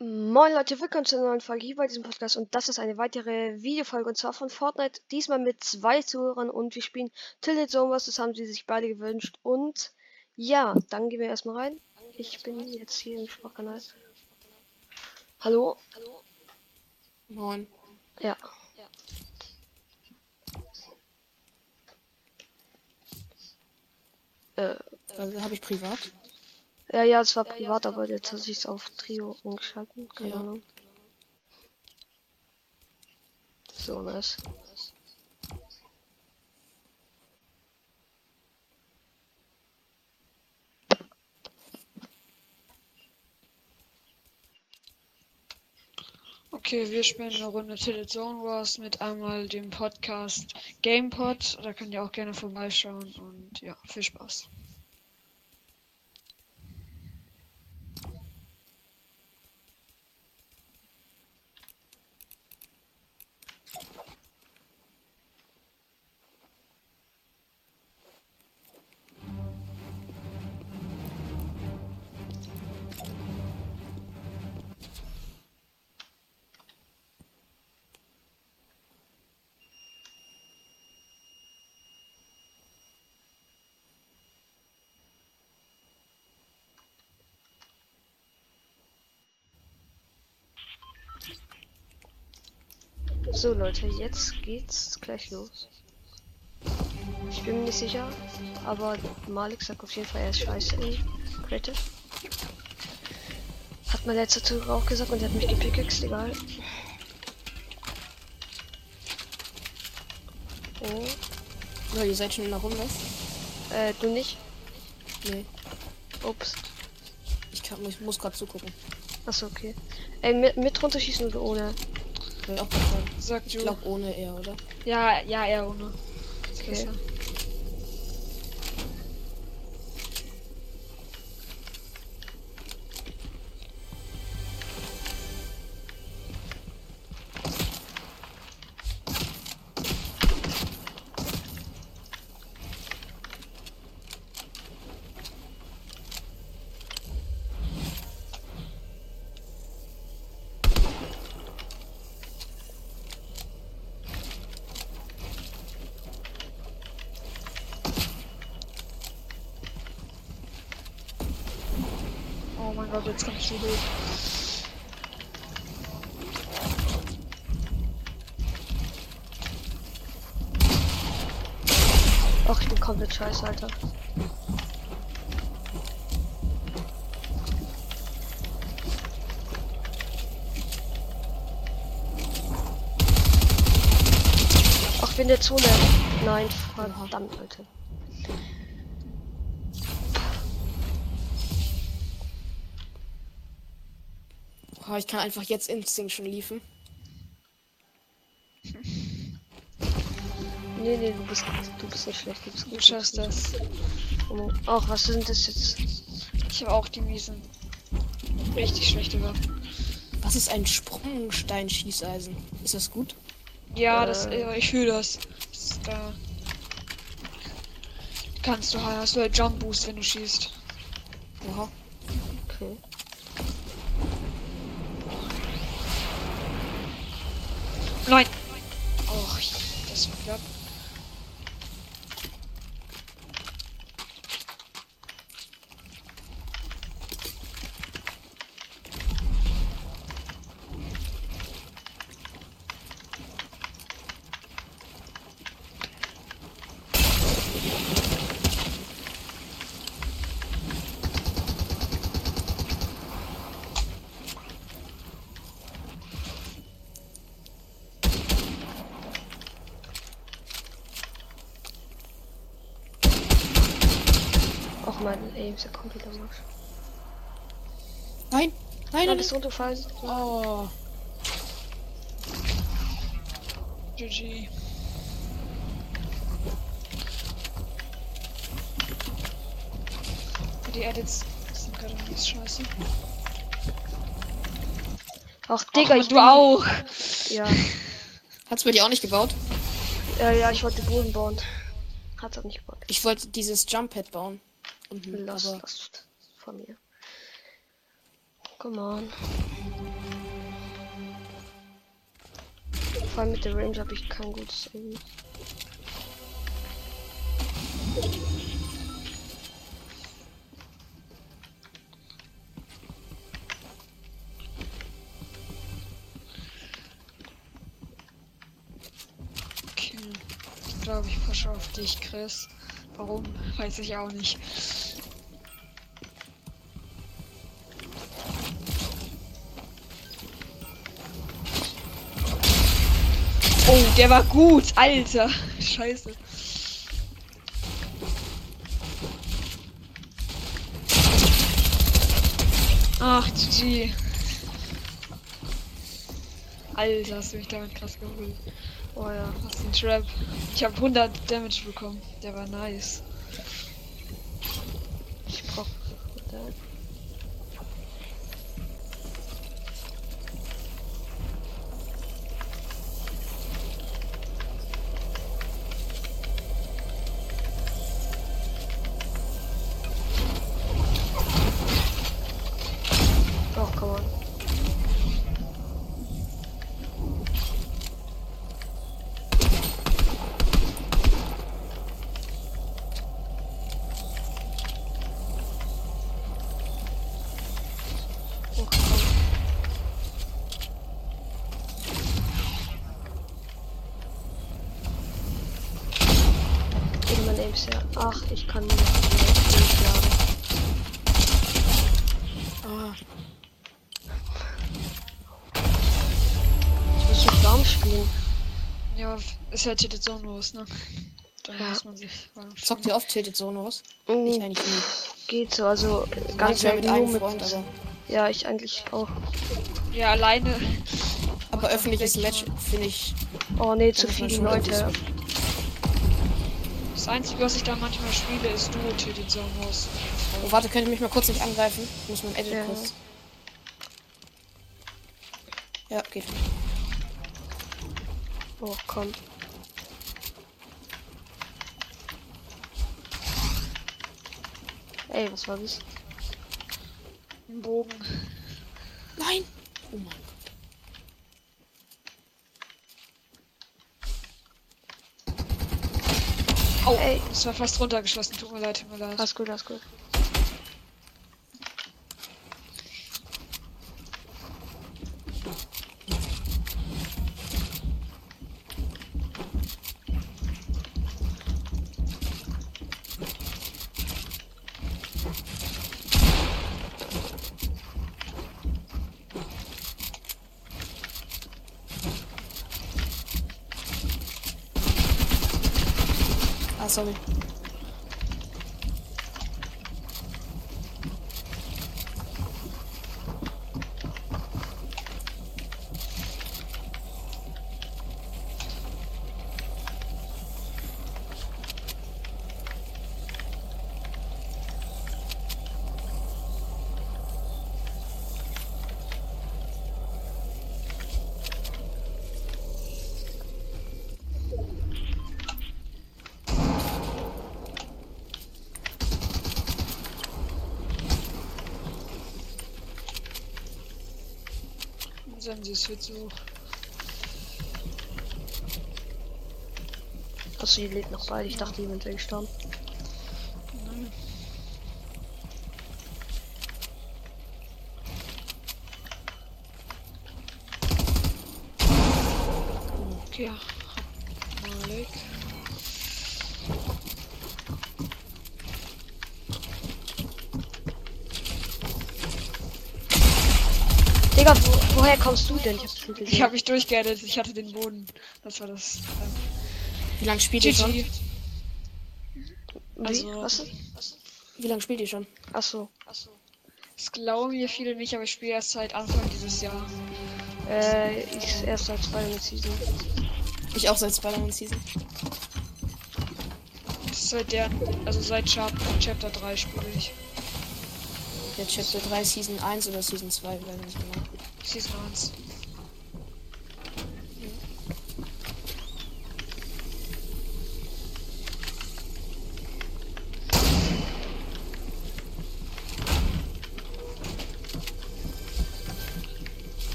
Moin Leute, willkommen zu einer neuen Folge hier bei diesem Podcast und das ist eine weitere Videofolge und zwar von Fortnite, diesmal mit zwei Zuhörern und wir spielen Tilted Zone das haben sie sich beide gewünscht und ja, dann gehen wir erstmal rein. Ich bin jetzt hier im Sprachkanal. Hallo? Moin. Ja. Äh, Also habe ich privat. Ja, ja, es war privat, aber jetzt hat sich auf Trio umgeschalten. Keine Ja. Ahnung. So nice. Okay, wir spielen eine Runde Tilted Zone Wars mit einmal dem Podcast GamePod. Da könnt ihr auch gerne vorbeischauen und ja, viel Spaß. So Leute, jetzt geht's gleich los. Ich bin mir nicht sicher, aber Malik sagt auf jeden Fall, er ist scheiße in Creative. Hat mein letzter Zug auch gesagt und er hat mich gepickaxed, egal. Oh, Ja, ihr seid schon in der Runde. äh, du nicht? Nee, Ups. ich, kann, ich muss gerade zugucken. Achso, okay. Ey, mit, mit runterschießen oder ohne? Fragen. Sagt Ich glaube ohne eher, oder? Ja, ja, eher ohne. Ist Okay. Mein Gott, jetzt kommst du hoch. Ach, ich bin komplett scheiße, Alter. Ach, bin der Zone. Nein, verdammt, Alter. Boah, ich kann einfach jetzt Instinct schon liefen. Nee, nee, du bist, du bist nicht schlecht. Du, bist Du schaffst das. Oh, Ach, was sind das jetzt? Ich habe auch die miesen. Richtig schlechte Waffen. Was ist ein Sprungsteinschießeisen? Ist das gut? Ja, das, Äh. ja, ich fühle das. das ist da kannst du hast du halt Jump Boost, wenn du schießt. Oha. Okay. Nein! Och, das war knapp. Mein Aim ist komplett am Arsch. Nein! Nein, nein, bist nein. runterfallen. Oh. GG. Die Edits sind gerade nicht scheiße. Ach, Digga, ich du auch. Ja, Hat's bei dir auch nicht gebaut? ja, ja, ich wollte Boden bauen. Hat's auch nicht gebaut. Ich wollte dieses Jump Pad bauen. Aber das von mir. Come on. Vor allem mit der Range habe ich kein gutes Aim. Okay. Ich glaube, ich pushe auf dich, Chris. Warum? Weiß ich auch nicht. Oh, der war gut, Alter. Scheiße. Ach, GG. Alter, hast du mich damit krass geholt. Oh ja, was ist ein Trap. Ich habe 100 Damage bekommen. Der war nice. Ich brauche 100. Aim sehr. Ach, ich kann nicht laden. Ah, Ich muss mit Baum spielen. Ja, ist halt jetzt so los, ne? Da Ja. muss man sich zockt ihr oft Tilted Sonos? Ich Mm, eigentlich nie. Geht so, also ganz Manchmal mit selten nur einem mit. Freund, aber, Ja, ich eigentlich auch. Ja, alleine. aber öffentliches Match finde ich. Oh nee, zu viele Leute. Das Einzige, was ich da manchmal spiele, ist Duo Tilted Zonos. Oh, warte, könnt ihr mich mal kurz nicht angreifen? Ich muss mit dem Edit Ja. kurz. Ja, geht. Oh, komm. Ey, was war das? Ein Bogen. Nein! Oh mein Au, Ey. das war fast runtergeschossen. Tut mir leid, tut mir leid. Alles gut, alles gut. Ah, sorry. Sensi ist jetzt so. Achso, die lebt noch beide. Ich dachte, die sind gestorben. Nein. Okay, ja. Mal weg. Digga, wo, woher kommst du denn? Ich hab's nicht gesehen. Ich habe mich durchgeaddet, ich hatte den Boden. Das war das. Wie lange spielt ihr schon? Also- Was? Wie lange spielt ihr schon? Achso. Das glauben mir viele nicht, aber ich spiele erst seit Anfang dieses Jahr. Äh, ich erst seit Spider-Man Season. Ich auch seit Spider-Man Season. Seit der, also seit Chap Chapter 3 spiele ich. Der Chapter 3 Season 1 oder Season 2, weiß nicht genau. Season 1.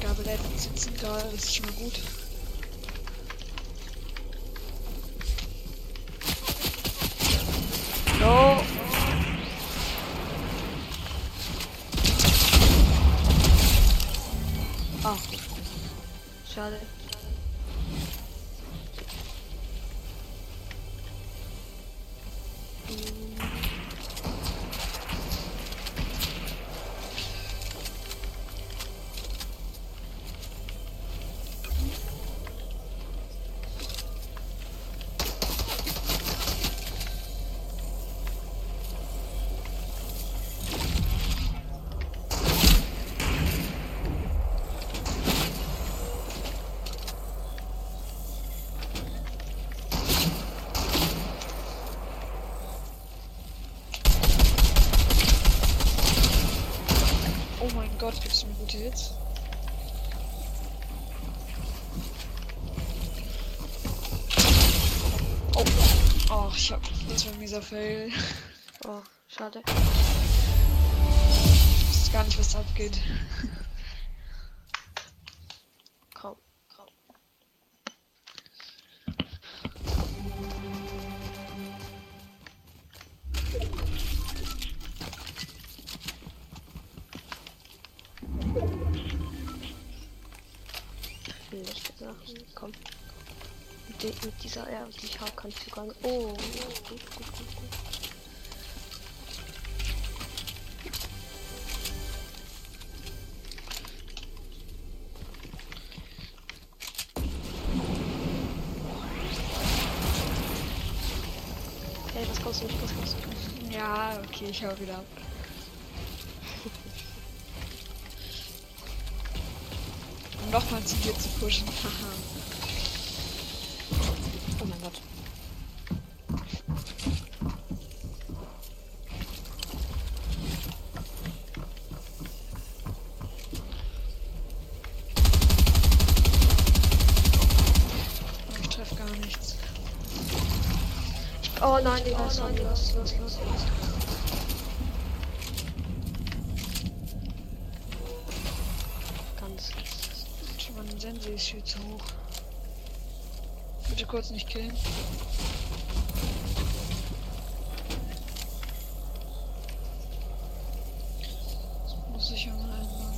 Gabeletten sitzen gerade, das ist schon mal gut. Hits? Oh, oh, ich hab, das war ein mieser Fail. Oh, schade. Ich weiß gar nicht, was da abgeht. Mit, dieser R, die ich sogar. Oh, gut, gut, gut, gut. Hey, was kostet mich? Was kostet mich? Ja, okay, ich hau wieder ab. Um nochmal zu dir zu pushen. Oh mein Gott. ich treffe gar nichts. Oh nein, Digga, oh, nein, los, los, los, los. Ganz. Schon mal ein Sense ist viel zu hoch. Bitte kurz nicht killen. Das muss ich ja mal einbauen.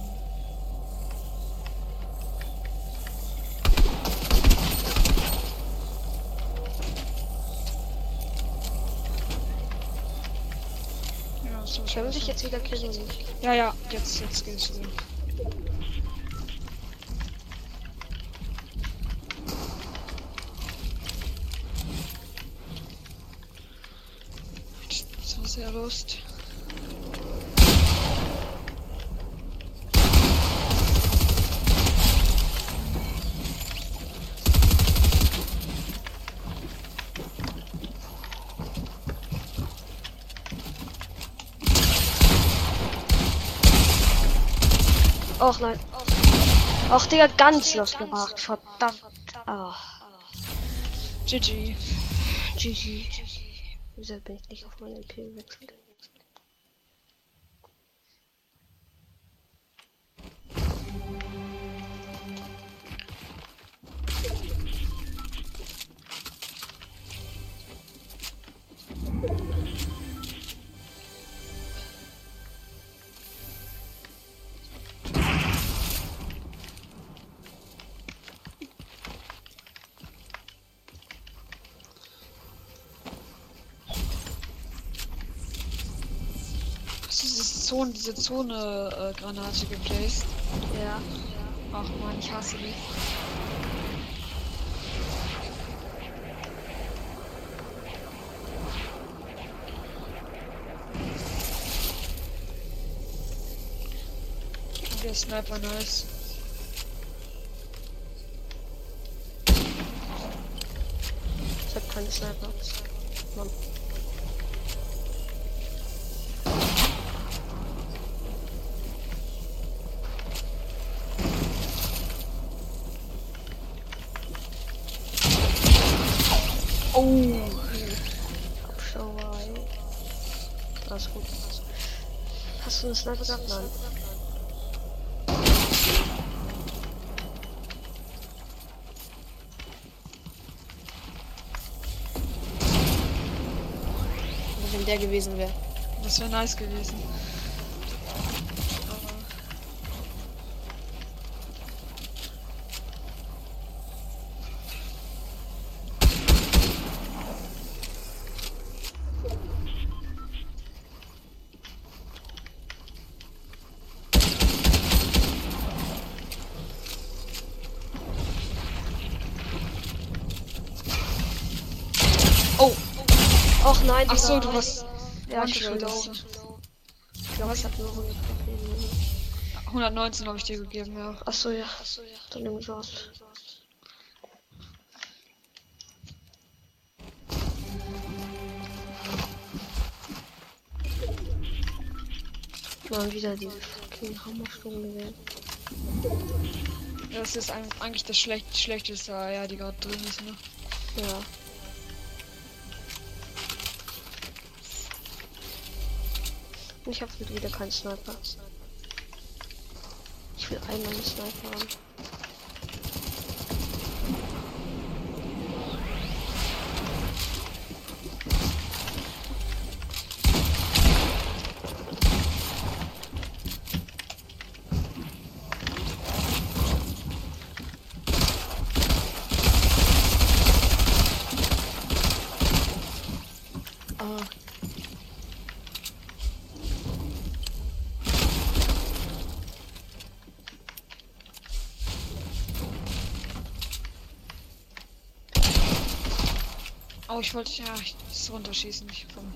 Ja, so sich jetzt wieder killen nicht? Ja, ja, jetzt, jetzt geht's wieder. War sehr lust. Och nein. Och, Digga, ganz los gemacht. Verdammt. Ah, GG. GG. Wieso bin ich nicht auf meine LP gewechselt? Zone, diese Zone-Granate geplaced? Ja. Ach man, ich hasse die. Der Sniper nice. Ich hab keine Sniper. Mann. Sniper Cup? Nein. Wenn der gewesen wäre. Das wäre nice gewesen. Ach so, du warst. Ja, ich ist down. Ich glaube, ich hab nur 100 gegeben. 119 habe ich dir gegeben, ja. Achso, ja. Dann irgendwie sowas. Mal wieder diese fucking Hammerstunde gewählt. Das ist eigentlich das schlecht, schlechteste ja, die gerade drin ist, ne? Ja. Ich hab wieder keinen Sniper. Ich will einmal einen Sniper haben. Ah, Oh, ich wollte ja ich, runterschießen. Ich komm.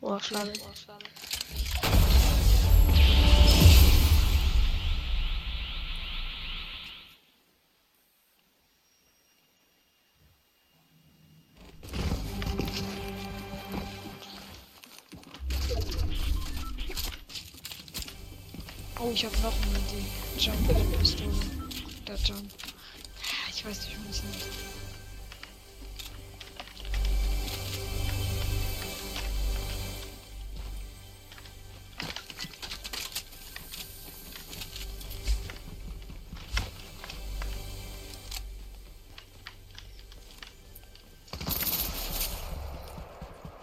Oh, schade. Oh, ich habe noch eine die Jump-Pistole. Der Jump. Ich weiß nicht, man es nennt.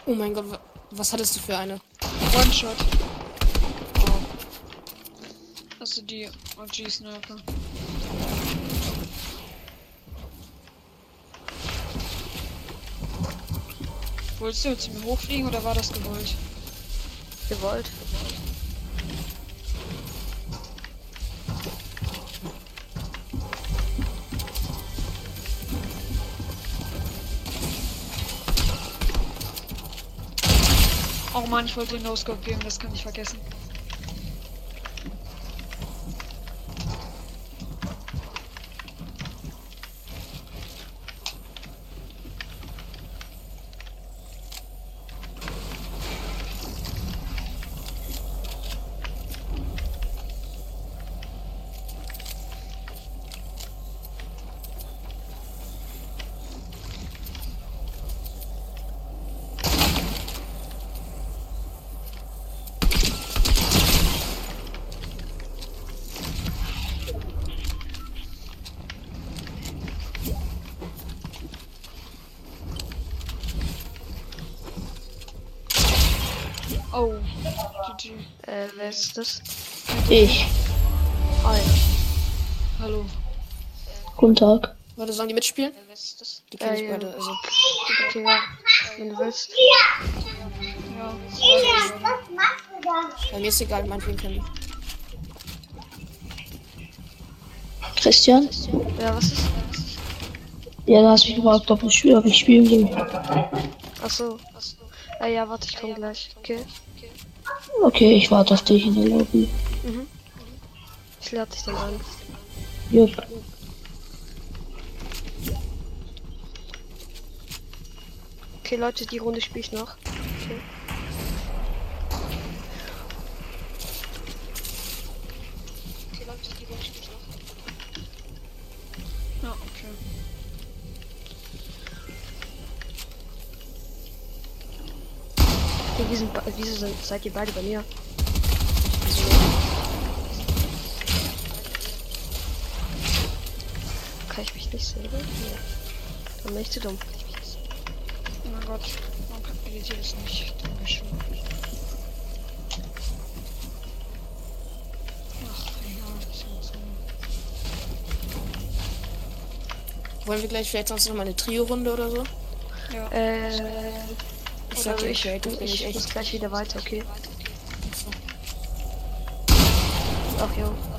oh mein Gott, wa- was hattest du für eine? One-Shot. Also die OG-Sniper. Wolltest du zu mir hochfliegen oder war das gewollt? Gewollt. Oh Mann, ich wollte den No-Scope geben, das kann ich vergessen. Oh, GG. Äh, wer ist das? Ich. Ja. Hallo. Guten Tag. Warte, sollen die mitspielen? Wer ist das? Die kenne Äh, ich ja. beide. Also, Okay, ja. Wenn du willst. Ja. bei mir ist egal, meinetwegen können. Christian? Ja, was ist? Ja, du hast mich gefragt, ob ich, ob ich spielen will. Achso. Äh, ja, warte, ich komm gleich. Okay. Okay, ich warte auf dich in der Lobby. Mhm. Ich lade dich dann an. Jupp. Okay, Leute, die Runde spiele ich noch. Okay, Sind, be- wieso sind, seid ihr beide bei mir? Kann ich mich nicht sehen? Nee. Dann bin ich zu dumm. Oh mein Gott, warum kapituliert ihr das nicht? Dankeschön. Wollen wir gleich vielleicht sonst noch mal eine Trio-Runde oder so? Ja, Äh, Dir, ich, ich, ich gleich wieder weiter, okay? Ach jo.